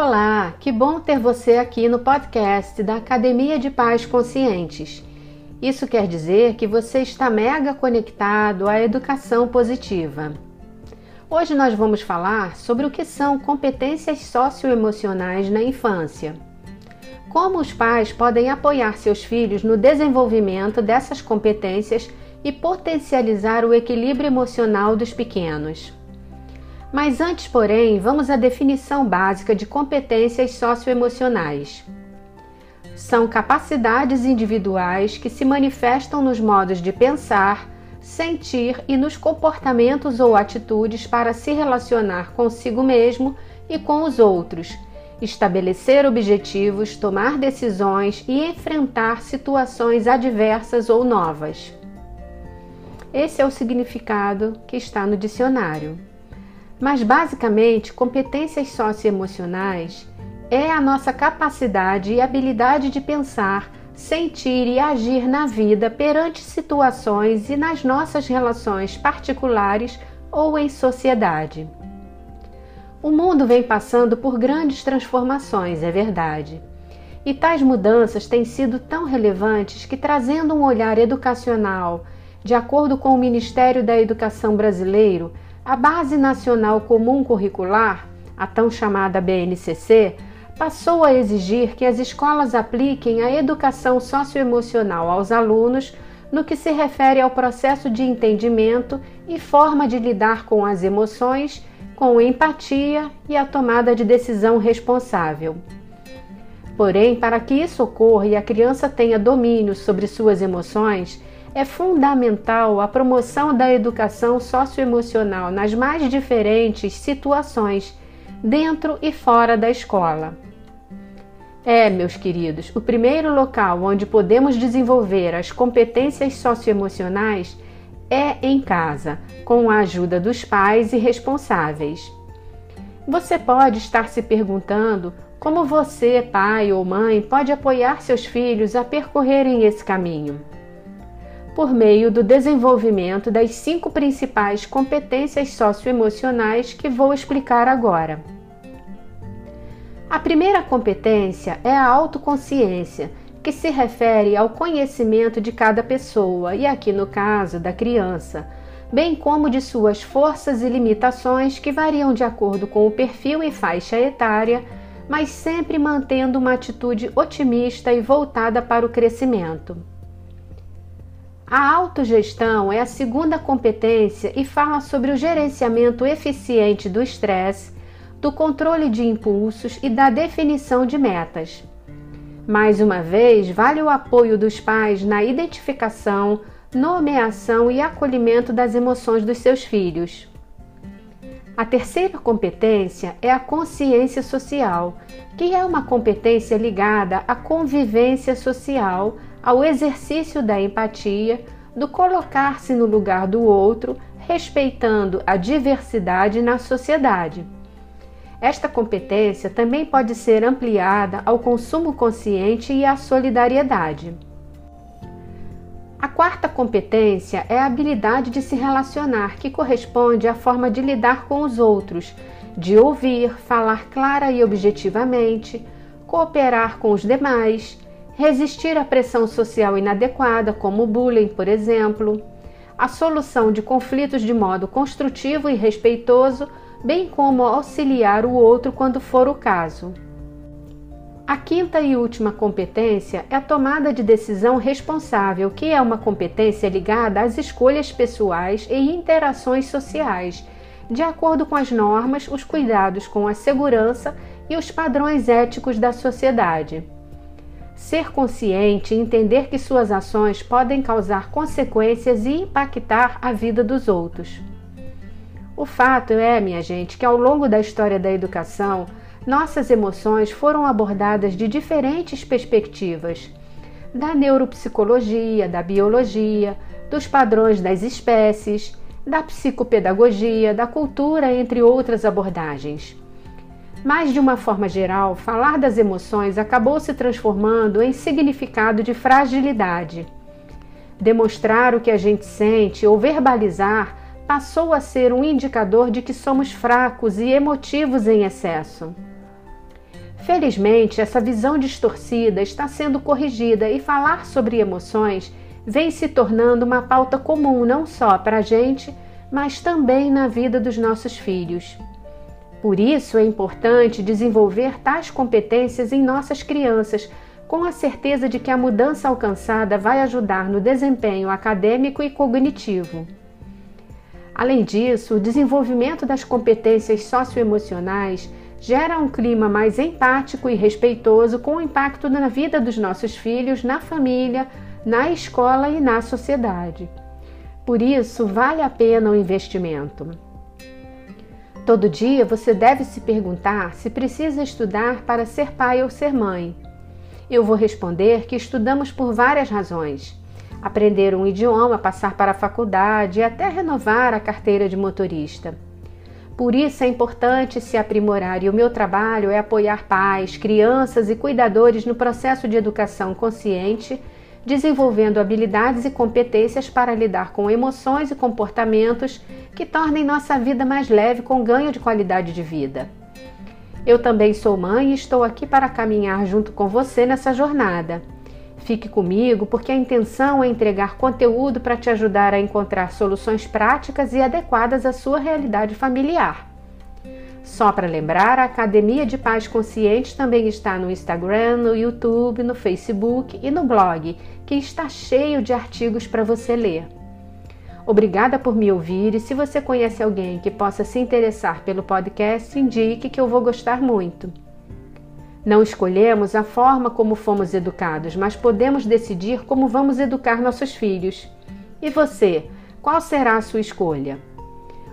Olá, que bom ter você aqui no podcast da Academia de Pais Conscientes. Isso quer dizer que você está mega conectado à educação positiva. Hoje nós vamos falar sobre o que são competências socioemocionais na infância. Como os pais podem apoiar seus filhos no desenvolvimento dessas competências e potencializar o equilíbrio emocional dos pequenos. Mas antes, porém, vamos à definição básica de competências socioemocionais. São capacidades individuais que se manifestam nos modos de pensar, sentir e nos comportamentos ou atitudes para se relacionar consigo mesmo e com os outros, estabelecer objetivos, tomar decisões e enfrentar situações adversas ou novas. Esse é o significado que está no dicionário. Mas basicamente, competências socioemocionais é a nossa capacidade e habilidade de pensar, sentir e agir na vida perante situações e nas nossas relações particulares ou em sociedade. O mundo vem passando por grandes transformações, é verdade. E tais mudanças têm sido tão relevantes que, trazendo um olhar educacional, de acordo com o Ministério da Educação brasileiro, a Base Nacional Comum Curricular, a tão chamada BNCC, passou a exigir que as escolas apliquem a educação socioemocional aos alunos no que se refere ao processo de entendimento e forma de lidar com as emoções, com empatia e a tomada de decisão responsável. Porém, para que isso ocorra e a criança tenha domínio sobre suas emoções, é fundamental a promoção da educação socioemocional nas mais diferentes situações, dentro e fora da escola. É, meus queridos, o primeiro local onde podemos desenvolver as competências socioemocionais é em casa, com a ajuda dos pais e responsáveis. Você pode estar se perguntando como você, pai ou mãe, pode apoiar seus filhos a percorrerem esse caminho por meio do desenvolvimento das cinco principais competências socioemocionais que vou explicar agora. A primeira competência é a autoconsciência, que se refere ao conhecimento de cada pessoa e, aqui no caso, da criança, bem como de suas forças e limitações que variam de acordo com o perfil e faixa etária, mas sempre mantendo uma atitude otimista e voltada para o crescimento. A autogestão é a segunda competência e fala sobre o gerenciamento eficiente do estresse, do controle de impulsos e da definição de metas. Mais uma vez, vale o apoio dos pais na identificação, nomeação e acolhimento das emoções dos seus filhos. A terceira competência é a consciência social, que é uma competência ligada à convivência social ao exercício da empatia, do colocar-se no lugar do outro, respeitando a diversidade na sociedade. Esta competência também pode ser ampliada ao consumo consciente e à solidariedade. A quarta competência é a habilidade de se relacionar, que corresponde à forma de lidar com os outros, de ouvir, falar clara e objetivamente, cooperar com os demais, resistir à pressão social inadequada, como o bullying, por exemplo, a solução de conflitos de modo construtivo e respeitoso, bem como auxiliar o outro quando for o caso. A quinta e última competência é a tomada de decisão responsável, que é uma competência ligada às escolhas pessoais e interações sociais, de acordo com as normas, os cuidados com a segurança e os padrões éticos da sociedade. Ser consciente e entender que suas ações podem causar consequências e impactar a vida dos outros. O fato é, minha gente, que ao longo da história da educação, nossas emoções foram abordadas de diferentes perspectivas da neuropsicologia, da biologia, dos padrões das espécies, da psicopedagogia, da cultura, entre outras abordagens. Mas, de uma forma geral, falar das emoções acabou se transformando em significado de fragilidade. Demonstrar o que a gente sente ou verbalizar passou a ser um indicador de que somos fracos e emotivos em excesso. Felizmente, essa visão distorcida está sendo corrigida e falar sobre emoções vem se tornando uma pauta comum não só para a gente, mas também na vida dos nossos filhos. Por isso é importante desenvolver tais competências em nossas crianças, com a certeza de que a mudança alcançada vai ajudar no desempenho acadêmico e cognitivo. Além disso, o desenvolvimento das competências socioemocionais gera um clima mais empático e respeitoso com impacto na vida dos nossos filhos, na família, na escola e na sociedade. Por isso, vale a pena o investimento. Todo dia você deve se perguntar se precisa estudar para ser pai ou ser mãe. Eu vou responder que estudamos por várias razões. Aprender um idioma, passar para a faculdade e até renovar a carteira de motorista. Por isso é importante se aprimorar e o meu trabalho é apoiar pais, crianças e cuidadores no processo de educação consciente, desenvolvendo habilidades e competências para lidar com emoções e comportamentos que tornem nossa vida mais leve com ganho de qualidade de vida. Eu também sou mãe e estou aqui para caminhar junto com você nessa jornada. Fique comigo porque a intenção é entregar conteúdo para te ajudar a encontrar soluções práticas e adequadas à sua realidade familiar. Só para lembrar, a Academia de Paz Consciente também está no Instagram, no YouTube, no Facebook e no blog, que está cheio de artigos para você ler. Obrigada por me ouvir e se você conhece alguém que possa se interessar pelo podcast, indique que eu vou gostar muito. Não escolhemos a forma como fomos educados, mas podemos decidir como vamos educar nossos filhos. E você, qual será a sua escolha?